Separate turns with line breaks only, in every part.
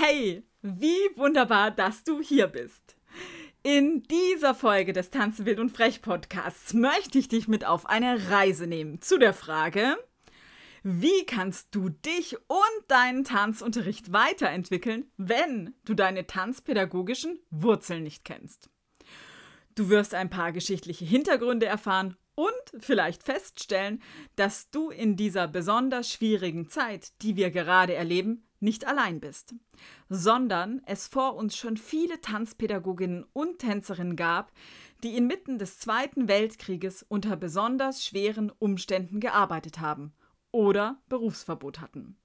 Hey, wie wunderbar, dass du hier bist. In dieser Folge des Tanzen wild und frech Podcasts möchte ich dich mit auf eine Reise nehmen zu der Frage, wie kannst du dich und deinen Tanzunterricht weiterentwickeln, wenn du deine tanzpädagogischen Wurzeln nicht kennst? Du wirst ein paar geschichtliche Hintergründe erfahren und vielleicht feststellen, dass du in dieser besonders schwierigen Zeit, die wir gerade erleben, nicht allein bist, sondern es vor uns schon viele Tanzpädagoginnen und Tänzerinnen gab, die inmitten des Zweiten Weltkrieges unter besonders schweren Umständen gearbeitet haben oder Berufsverbot hatten.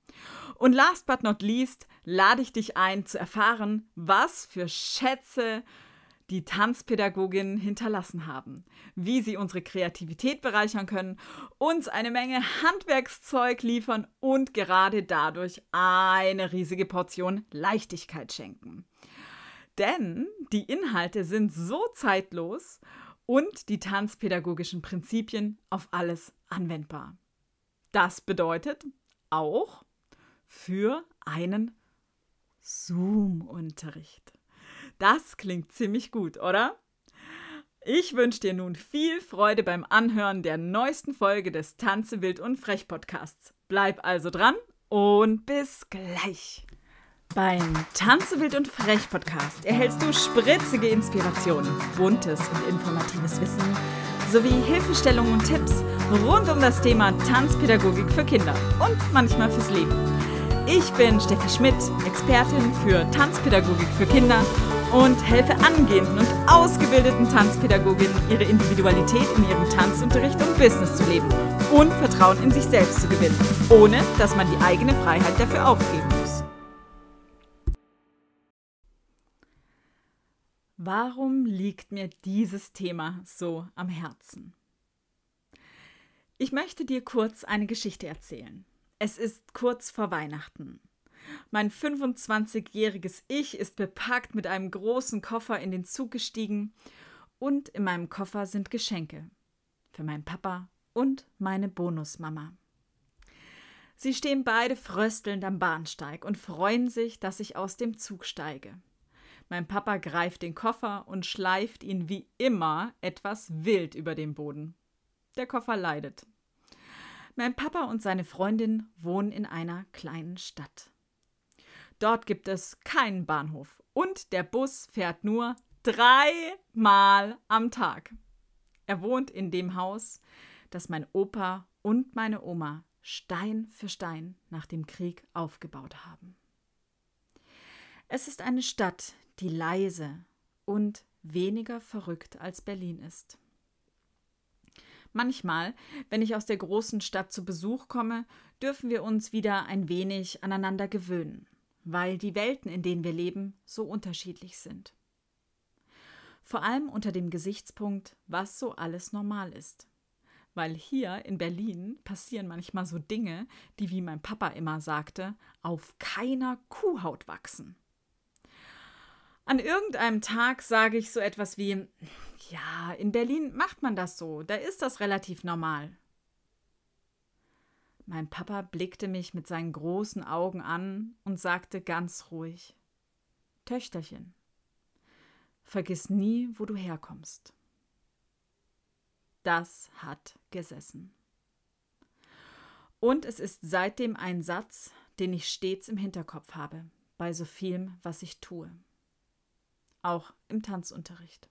Und last but not least lade ich dich ein zu erfahren, was für Schätze die Tanzpädagoginnen hinterlassen haben, wie sie unsere Kreativität bereichern können, uns eine Menge Handwerkszeug liefern und gerade dadurch eine riesige Portion Leichtigkeit schenken. Denn die Inhalte sind so zeitlos und die tanzpädagogischen Prinzipien auf alles anwendbar. Das bedeutet auch für einen Zoom-Unterricht. Das klingt ziemlich gut, oder? Ich wünsche dir nun viel Freude beim Anhören der neuesten Folge des Tanze wild und frech Podcasts. Bleib also dran und bis gleich. Beim Tanze wild und frech Podcast erhältst du spritzige Inspirationen, buntes und informatives Wissen sowie Hilfestellungen und Tipps rund um das Thema Tanzpädagogik für Kinder und manchmal fürs Leben. Ich bin Steffi Schmidt, Expertin für Tanzpädagogik für Kinder und helfe angehenden und ausgebildeten Tanzpädagoginnen, ihre Individualität in ihrem Tanzunterricht und Business zu leben und Vertrauen in sich selbst zu gewinnen, ohne dass man die eigene Freiheit dafür aufgeben muss. Warum liegt mir dieses Thema so am Herzen? Ich möchte dir kurz eine Geschichte erzählen. Es ist kurz vor Weihnachten. Mein 25-jähriges Ich ist bepackt mit einem großen Koffer in den Zug gestiegen und in meinem Koffer sind Geschenke für meinen Papa und meine Bonusmama. Sie stehen beide fröstelnd am Bahnsteig und freuen sich, dass ich aus dem Zug steige. Mein Papa greift den Koffer und schleift ihn wie immer etwas wild über den Boden. Der Koffer leidet. Mein Papa und seine Freundin wohnen in einer kleinen Stadt. Dort gibt es keinen Bahnhof und der Bus fährt nur dreimal am Tag. Er wohnt in dem Haus, das mein Opa und meine Oma Stein für Stein nach dem Krieg aufgebaut haben. Es ist eine Stadt, die leise und weniger verrückt als Berlin ist. Manchmal, wenn ich aus der großen Stadt zu Besuch komme, dürfen wir uns wieder ein wenig aneinander gewöhnen, weil die Welten, in denen wir leben, so unterschiedlich sind. Vor allem unter dem Gesichtspunkt, was so alles normal ist. Weil hier in Berlin passieren manchmal so Dinge, die, wie mein Papa immer sagte, auf keiner Kuhhaut wachsen. An irgendeinem Tag sage ich so etwas wie, ja, in Berlin macht man das so, da ist das relativ normal. Mein Papa blickte mich mit seinen großen Augen an und sagte ganz ruhig Töchterchen, vergiss nie, wo du herkommst. Das hat gesessen. Und es ist seitdem ein Satz, den ich stets im Hinterkopf habe, bei so vielem, was ich tue auch im Tanzunterricht.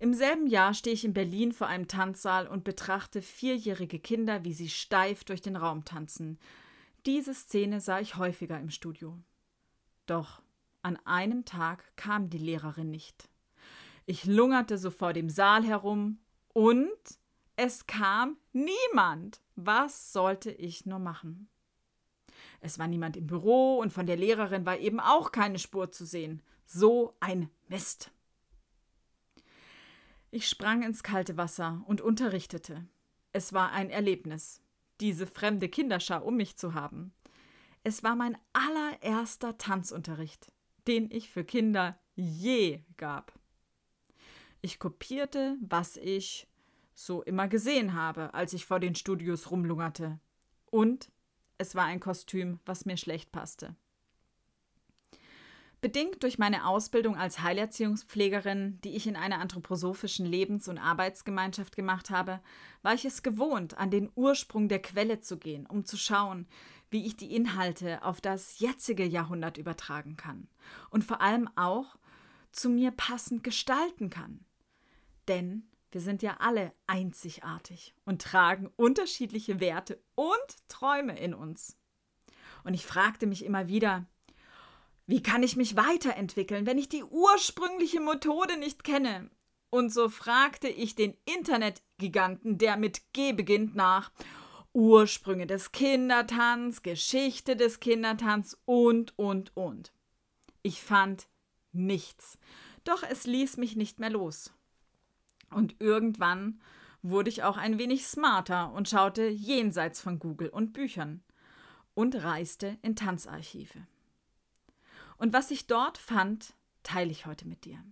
Im selben Jahr stehe ich in Berlin vor einem Tanzsaal und betrachte vierjährige Kinder, wie sie steif durch den Raum tanzen. Diese Szene sah ich häufiger im Studio. Doch an einem Tag kam die Lehrerin nicht. Ich lungerte so vor dem Saal herum und es kam niemand. Was sollte ich nur machen? Es war niemand im Büro und von der Lehrerin war eben auch keine Spur zu sehen. So ein Mist. Ich sprang ins kalte Wasser und unterrichtete. Es war ein Erlebnis, diese fremde Kinderschar um mich zu haben. Es war mein allererster Tanzunterricht, den ich für Kinder je gab. Ich kopierte, was ich so immer gesehen habe, als ich vor den Studios rumlungerte. Und es war ein Kostüm, was mir schlecht passte. Bedingt durch meine Ausbildung als Heilerziehungspflegerin, die ich in einer anthroposophischen Lebens- und Arbeitsgemeinschaft gemacht habe, war ich es gewohnt, an den Ursprung der Quelle zu gehen, um zu schauen, wie ich die Inhalte auf das jetzige Jahrhundert übertragen kann und vor allem auch zu mir passend gestalten kann. Denn wir sind ja alle einzigartig und tragen unterschiedliche Werte und Träume in uns. Und ich fragte mich immer wieder, wie kann ich mich weiterentwickeln, wenn ich die ursprüngliche Methode nicht kenne? Und so fragte ich den Internetgiganten, der mit G beginnt, nach Ursprünge des Kindertanz, Geschichte des Kindertanz und, und, und. Ich fand nichts, doch es ließ mich nicht mehr los. Und irgendwann wurde ich auch ein wenig smarter und schaute jenseits von Google und Büchern und reiste in Tanzarchive. Und was ich dort fand, teile ich heute mit dir.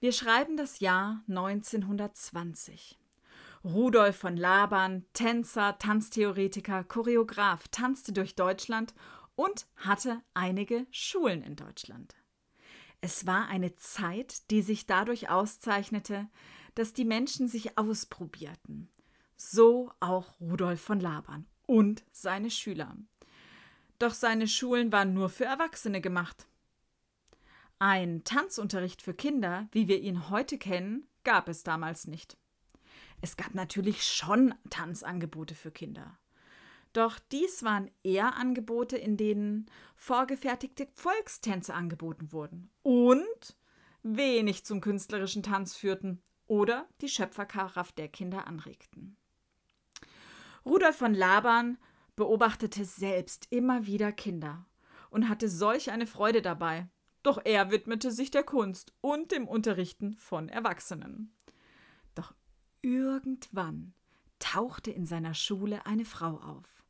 Wir schreiben das Jahr 1920. Rudolf von Laban, Tänzer, Tanztheoretiker, Choreograf, tanzte durch Deutschland und hatte einige Schulen in Deutschland. Es war eine Zeit, die sich dadurch auszeichnete, dass die Menschen sich ausprobierten. So auch Rudolf von Laban und seine Schüler doch seine Schulen waren nur für Erwachsene gemacht. Ein Tanzunterricht für Kinder, wie wir ihn heute kennen, gab es damals nicht. Es gab natürlich schon Tanzangebote für Kinder. Doch dies waren eher Angebote, in denen vorgefertigte Volkstänze angeboten wurden und wenig zum künstlerischen Tanz führten oder die Schöpferkraft der Kinder anregten. Rudolf von Laban beobachtete selbst immer wieder Kinder und hatte solch eine Freude dabei. Doch er widmete sich der Kunst und dem Unterrichten von Erwachsenen. Doch irgendwann tauchte in seiner Schule eine Frau auf.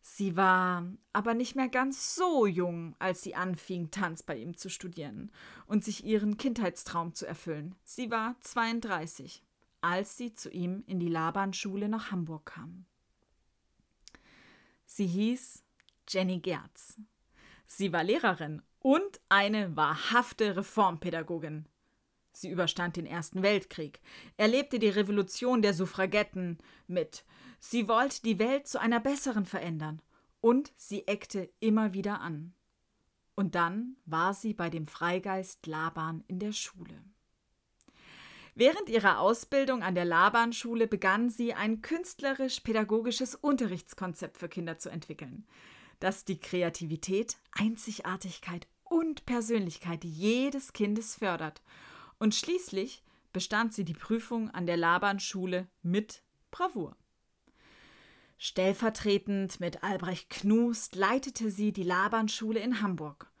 Sie war aber nicht mehr ganz so jung, als sie anfing, Tanz bei ihm zu studieren und sich ihren Kindheitstraum zu erfüllen. Sie war 32, als sie zu ihm in die Labanschule nach Hamburg kam. Sie hieß Jenny Gerz. Sie war Lehrerin und eine wahrhafte Reformpädagogin. Sie überstand den Ersten Weltkrieg, erlebte die Revolution der Suffragetten mit. Sie wollte die Welt zu einer besseren verändern und sie eckte immer wieder an. Und dann war sie bei dem Freigeist Laban in der Schule. Während ihrer Ausbildung an der Laban-Schule begann sie ein künstlerisch-pädagogisches Unterrichtskonzept für Kinder zu entwickeln, das die Kreativität, Einzigartigkeit und Persönlichkeit jedes Kindes fördert. Und schließlich bestand sie die Prüfung an der Laban-Schule mit Bravour. Stellvertretend mit Albrecht Knust leitete sie die Laban-Schule in Hamburg.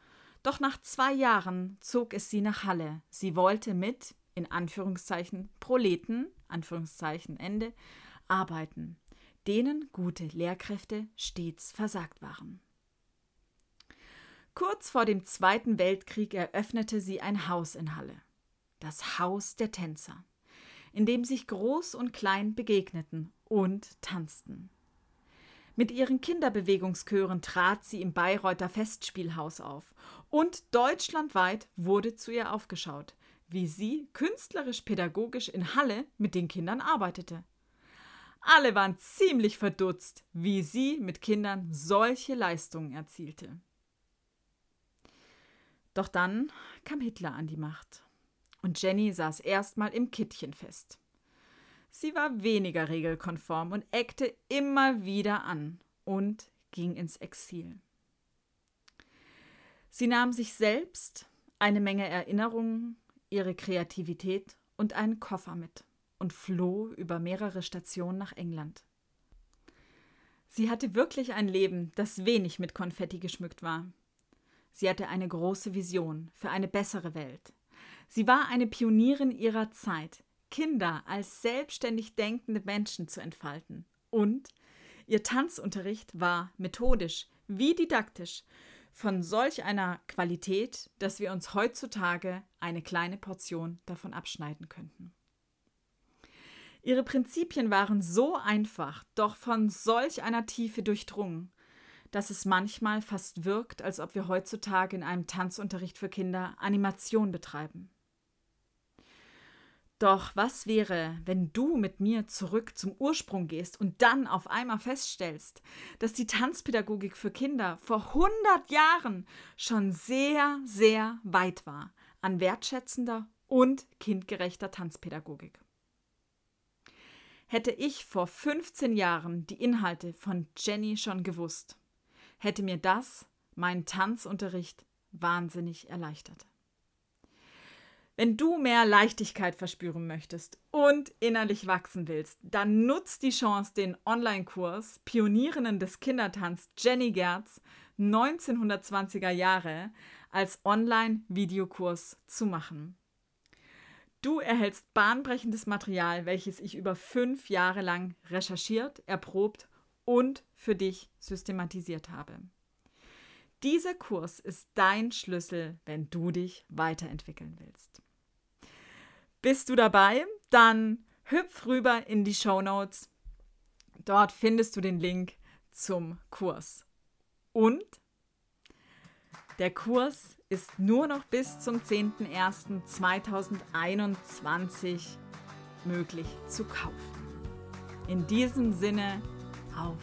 Doch nach zwei Jahren zog es sie nach Halle. Sie wollte mit in Anführungszeichen Proleten, Anführungszeichen Ende, arbeiten, denen gute Lehrkräfte stets versagt waren. Kurz vor dem Zweiten Weltkrieg eröffnete sie ein Haus in Halle, das Haus der Tänzer, in dem sich Groß und Klein begegneten und tanzten. Mit ihren Kinderbewegungschören trat sie im Bayreuther Festspielhaus auf und deutschlandweit wurde zu ihr aufgeschaut, wie sie künstlerisch-pädagogisch in Halle mit den Kindern arbeitete. Alle waren ziemlich verdutzt, wie sie mit Kindern solche Leistungen erzielte. Doch dann kam Hitler an die Macht und Jenny saß erstmal im Kittchen fest. Sie war weniger regelkonform und eckte immer wieder an und ging ins Exil. Sie nahm sich selbst eine Menge Erinnerungen, ihre Kreativität und einen Koffer mit und floh über mehrere Stationen nach England. Sie hatte wirklich ein Leben, das wenig mit Konfetti geschmückt war. Sie hatte eine große Vision für eine bessere Welt. Sie war eine Pionierin ihrer Zeit, Kinder als selbstständig denkende Menschen zu entfalten. Und ihr Tanzunterricht war methodisch wie didaktisch von solch einer Qualität, dass wir uns heutzutage eine kleine Portion davon abschneiden könnten. Ihre Prinzipien waren so einfach, doch von solch einer Tiefe durchdrungen, dass es manchmal fast wirkt, als ob wir heutzutage in einem Tanzunterricht für Kinder Animation betreiben. Doch was wäre, wenn du mit mir zurück zum Ursprung gehst und dann auf einmal feststellst, dass die Tanzpädagogik für Kinder vor 100 Jahren schon sehr, sehr weit war an wertschätzender und kindgerechter Tanzpädagogik? Hätte ich vor 15 Jahren die Inhalte von Jenny schon gewusst, hätte mir das meinen Tanzunterricht wahnsinnig erleichtert. Wenn du mehr Leichtigkeit verspüren möchtest und innerlich wachsen willst, dann nutz die Chance, den Online-Kurs Pionierinnen des Kindertanz Jenny Gerz 1920er Jahre als Online-Videokurs zu machen. Du erhältst bahnbrechendes Material, welches ich über fünf Jahre lang recherchiert, erprobt und für dich systematisiert habe. Dieser Kurs ist dein Schlüssel, wenn du dich weiterentwickeln willst. Bist du dabei? Dann hüpf rüber in die Show Notes. Dort findest du den Link zum Kurs. Und der Kurs ist nur noch bis zum 10.01.2021 möglich zu kaufen. In diesem Sinne, auf